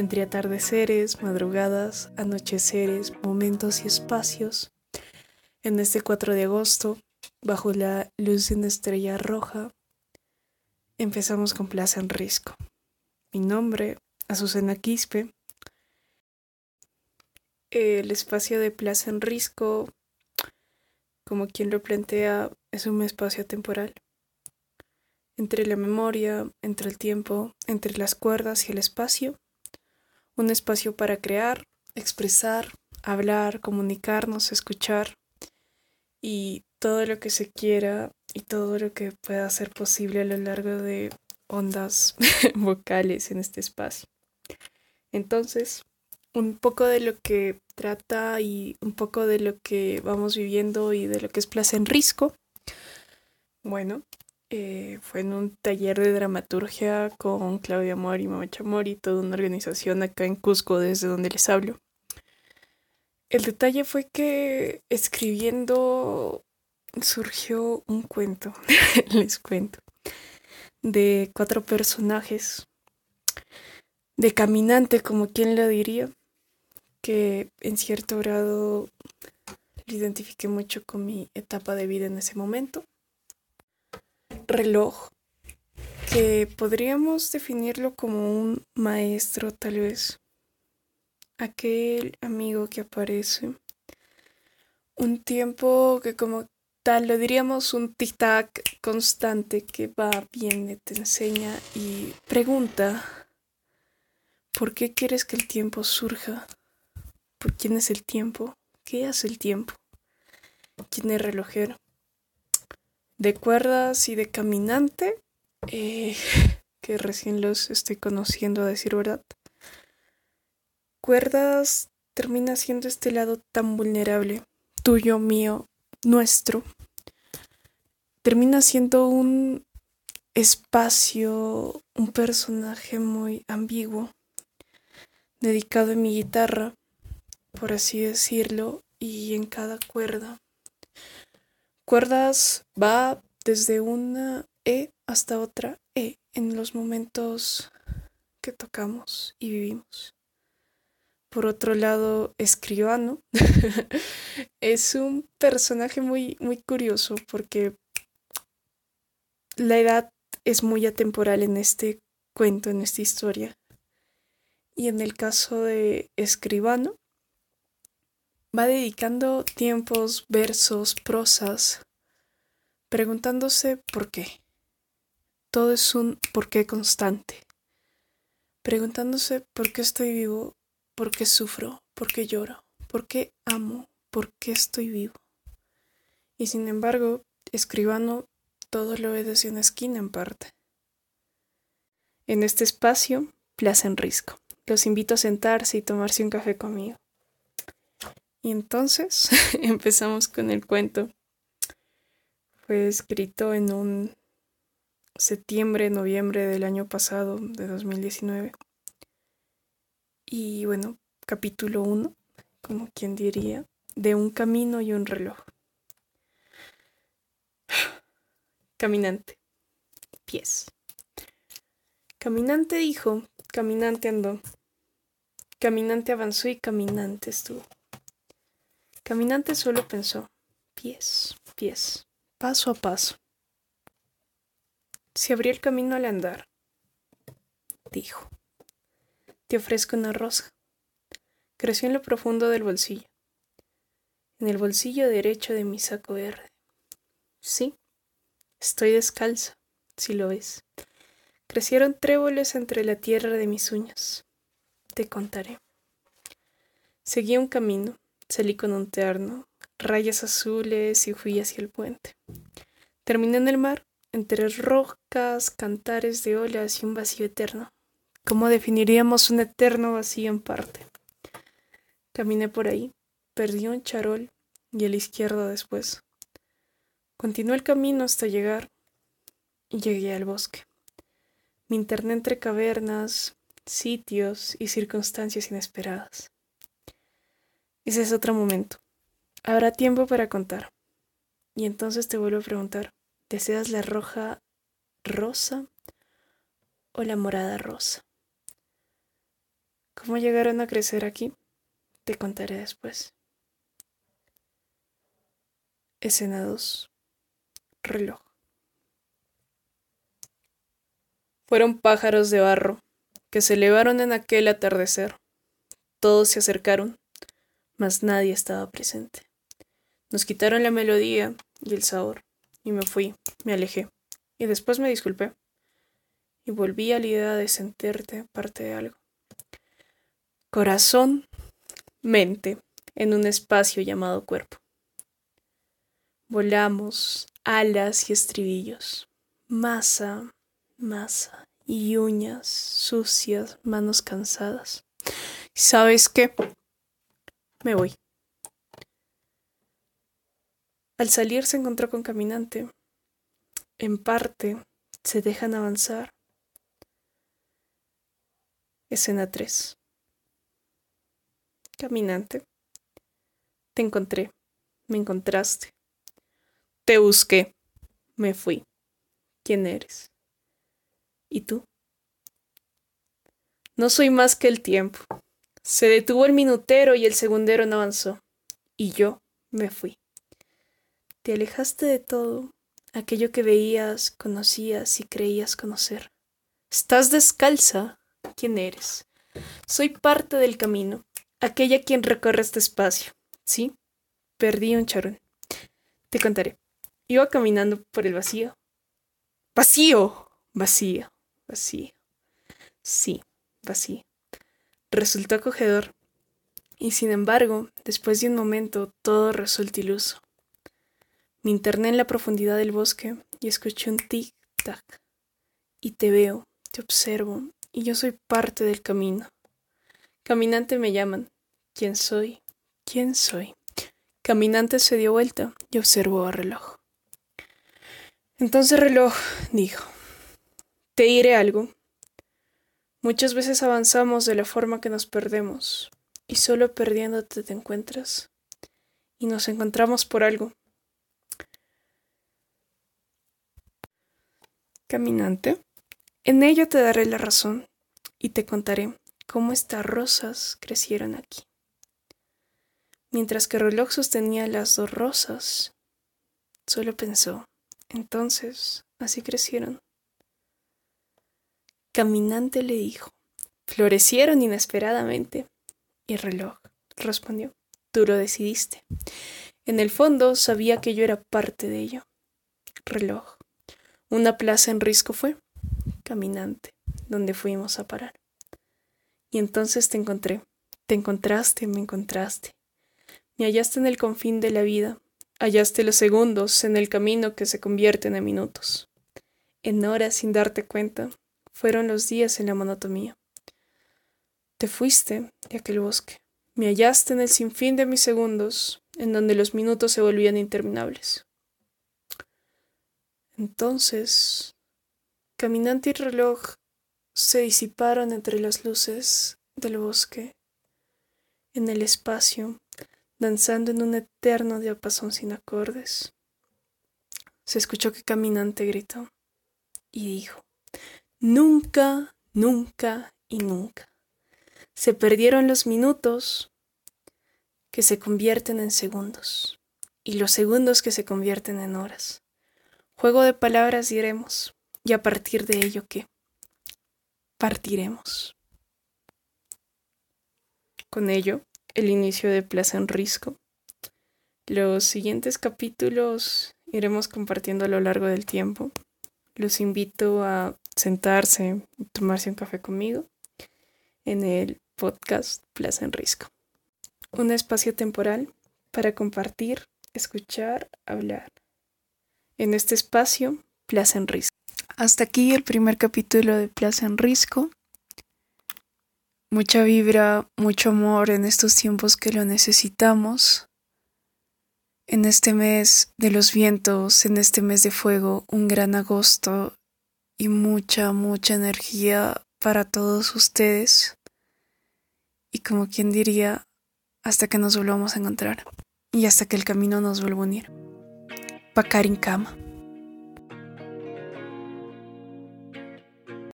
entre atardeceres, madrugadas, anocheceres, momentos y espacios. En este 4 de agosto, bajo la luz de una estrella roja, empezamos con Plaza en Risco. Mi nombre, Azucena Quispe. El espacio de Plaza en Risco, como quien lo plantea, es un espacio temporal entre la memoria, entre el tiempo, entre las cuerdas y el espacio. Un espacio para crear, expresar, hablar, comunicarnos, escuchar y todo lo que se quiera y todo lo que pueda ser posible a lo largo de ondas vocales en este espacio. Entonces, un poco de lo que trata y un poco de lo que vamos viviendo y de lo que es Plaza en Risco. Bueno, eh, fue en un taller de dramaturgia con Claudia Amor y Mamacha y toda una organización acá en Cusco, desde donde les hablo. El detalle fue que escribiendo surgió un cuento, les cuento, de cuatro personajes, de caminante, como quien lo diría, que en cierto grado lo identifiqué mucho con mi etapa de vida en ese momento reloj que podríamos definirlo como un maestro tal vez. Aquel amigo que aparece. Un tiempo que como tal lo diríamos un tic-tac constante que va, viene, te enseña y pregunta, ¿por qué quieres que el tiempo surja? ¿Por quién es el tiempo? ¿Qué hace el tiempo? ¿Quién es relojero? De cuerdas y de caminante, eh, que recién los estoy conociendo a decir verdad. Cuerdas termina siendo este lado tan vulnerable, tuyo, mío, nuestro. Termina siendo un espacio, un personaje muy ambiguo, dedicado a mi guitarra, por así decirlo, y en cada cuerda cuerdas va desde una E hasta otra E en los momentos que tocamos y vivimos. Por otro lado, Escribano es un personaje muy, muy curioso porque la edad es muy atemporal en este cuento, en esta historia. Y en el caso de Escribano, va dedicando tiempos, versos, prosas, preguntándose por qué. Todo es un por qué constante. Preguntándose por qué estoy vivo, por qué sufro, por qué lloro, por qué amo, por qué estoy vivo. Y sin embargo, escribano todo lo ve desde una esquina en parte. En este espacio, Plaza en Risco. Los invito a sentarse y tomarse un café conmigo. Y entonces empezamos con el cuento. Fue escrito en un septiembre, noviembre del año pasado, de 2019. Y bueno, capítulo 1, como quien diría, de un camino y un reloj. Caminante. Pies. Caminante dijo, caminante andó. Caminante avanzó y caminante estuvo. Caminante solo pensó, pies, pies, paso a paso. Se abrió el camino al andar. Dijo, te ofrezco una rosa. Creció en lo profundo del bolsillo, en el bolsillo derecho de mi saco verde. Sí, estoy descalza, si lo ves. Crecieron tréboles entre la tierra de mis uñas. Te contaré. Seguí un camino, Salí con un terno, rayas azules y fui hacia el puente. Terminé en el mar, entre rocas, cantares de olas y un vacío eterno. ¿Cómo definiríamos un eterno vacío en parte? Caminé por ahí, perdí un charol y a la izquierda después. Continué el camino hasta llegar y llegué al bosque. Me interné entre cavernas, sitios y circunstancias inesperadas. Ese es otro momento. Habrá tiempo para contar. Y entonces te vuelvo a preguntar, ¿deseas la roja rosa o la morada rosa? ¿Cómo llegaron a crecer aquí? Te contaré después. Escena 2. Reloj. Fueron pájaros de barro que se elevaron en aquel atardecer. Todos se acercaron, mas nadie estaba presente. Nos quitaron la melodía y el sabor, y me fui, me alejé, y después me disculpé, y volví a la idea de sentirte parte de algo. Corazón, mente, en un espacio llamado cuerpo. Volamos, alas y estribillos, masa, masa y uñas sucias, manos cansadas. ¿Sabes qué? Me voy. Al salir se encontró con Caminante. En parte se dejan avanzar. Escena 3. Caminante. Te encontré. Me encontraste. Te busqué. Me fui. ¿Quién eres? ¿Y tú? No soy más que el tiempo. Se detuvo el minutero y el segundero no avanzó. Y yo me fui. Te alejaste de todo, aquello que veías, conocías y creías conocer. Estás descalza. ¿Quién eres? Soy parte del camino, aquella quien recorre este espacio. ¿Sí? Perdí un charón. Te contaré. Iba caminando por el vacío. ¡Vacío! Vacío, vacío. Sí, vacío. Resultó acogedor. Y sin embargo, después de un momento, todo resulta iluso. Me interné en la profundidad del bosque y escuché un tic-tac. Y te veo, te observo, y yo soy parte del camino. Caminante me llaman. ¿Quién soy? ¿Quién soy? Caminante se dio vuelta y observó a reloj. Entonces reloj dijo, te diré algo. Muchas veces avanzamos de la forma que nos perdemos, y solo perdiéndote te encuentras, y nos encontramos por algo. Caminante, en ello te daré la razón, y te contaré cómo estas rosas crecieron aquí. Mientras que reloj sostenía las dos rosas, solo pensó, entonces, así crecieron. Caminante le dijo, florecieron inesperadamente. Y reloj respondió, tú lo decidiste. En el fondo sabía que yo era parte de ello. Reloj. Una plaza en risco fue. Caminante, donde fuimos a parar. Y entonces te encontré. Te encontraste, me encontraste. Me hallaste en el confín de la vida. Hallaste los segundos en el camino que se convierten en minutos. En horas sin darte cuenta, fueron los días en la monotomía. Te fuiste de aquel bosque. Me hallaste en el sinfín de mis segundos, en donde los minutos se volvían interminables. Entonces, caminante y reloj se disiparon entre las luces del bosque, en el espacio, danzando en un eterno diapasón sin acordes. Se escuchó que caminante gritó y dijo, Nunca, nunca y nunca. Se perdieron los minutos que se convierten en segundos y los segundos que se convierten en horas. Juego de palabras diremos y a partir de ello qué? Partiremos. Con ello, el inicio de Plaza en Risco. Los siguientes capítulos iremos compartiendo a lo largo del tiempo. Los invito a sentarse tomarse un café conmigo en el podcast Plaza en Risco. Un espacio temporal para compartir, escuchar, hablar. En este espacio, Plaza en Risco. Hasta aquí el primer capítulo de Plaza en Risco. Mucha vibra, mucho amor en estos tiempos que lo necesitamos. En este mes de los vientos, en este mes de fuego, un gran agosto y mucha, mucha energía para todos ustedes. Y como quien diría, hasta que nos volvamos a encontrar y hasta que el camino nos vuelva a unir. Pakarin Kama.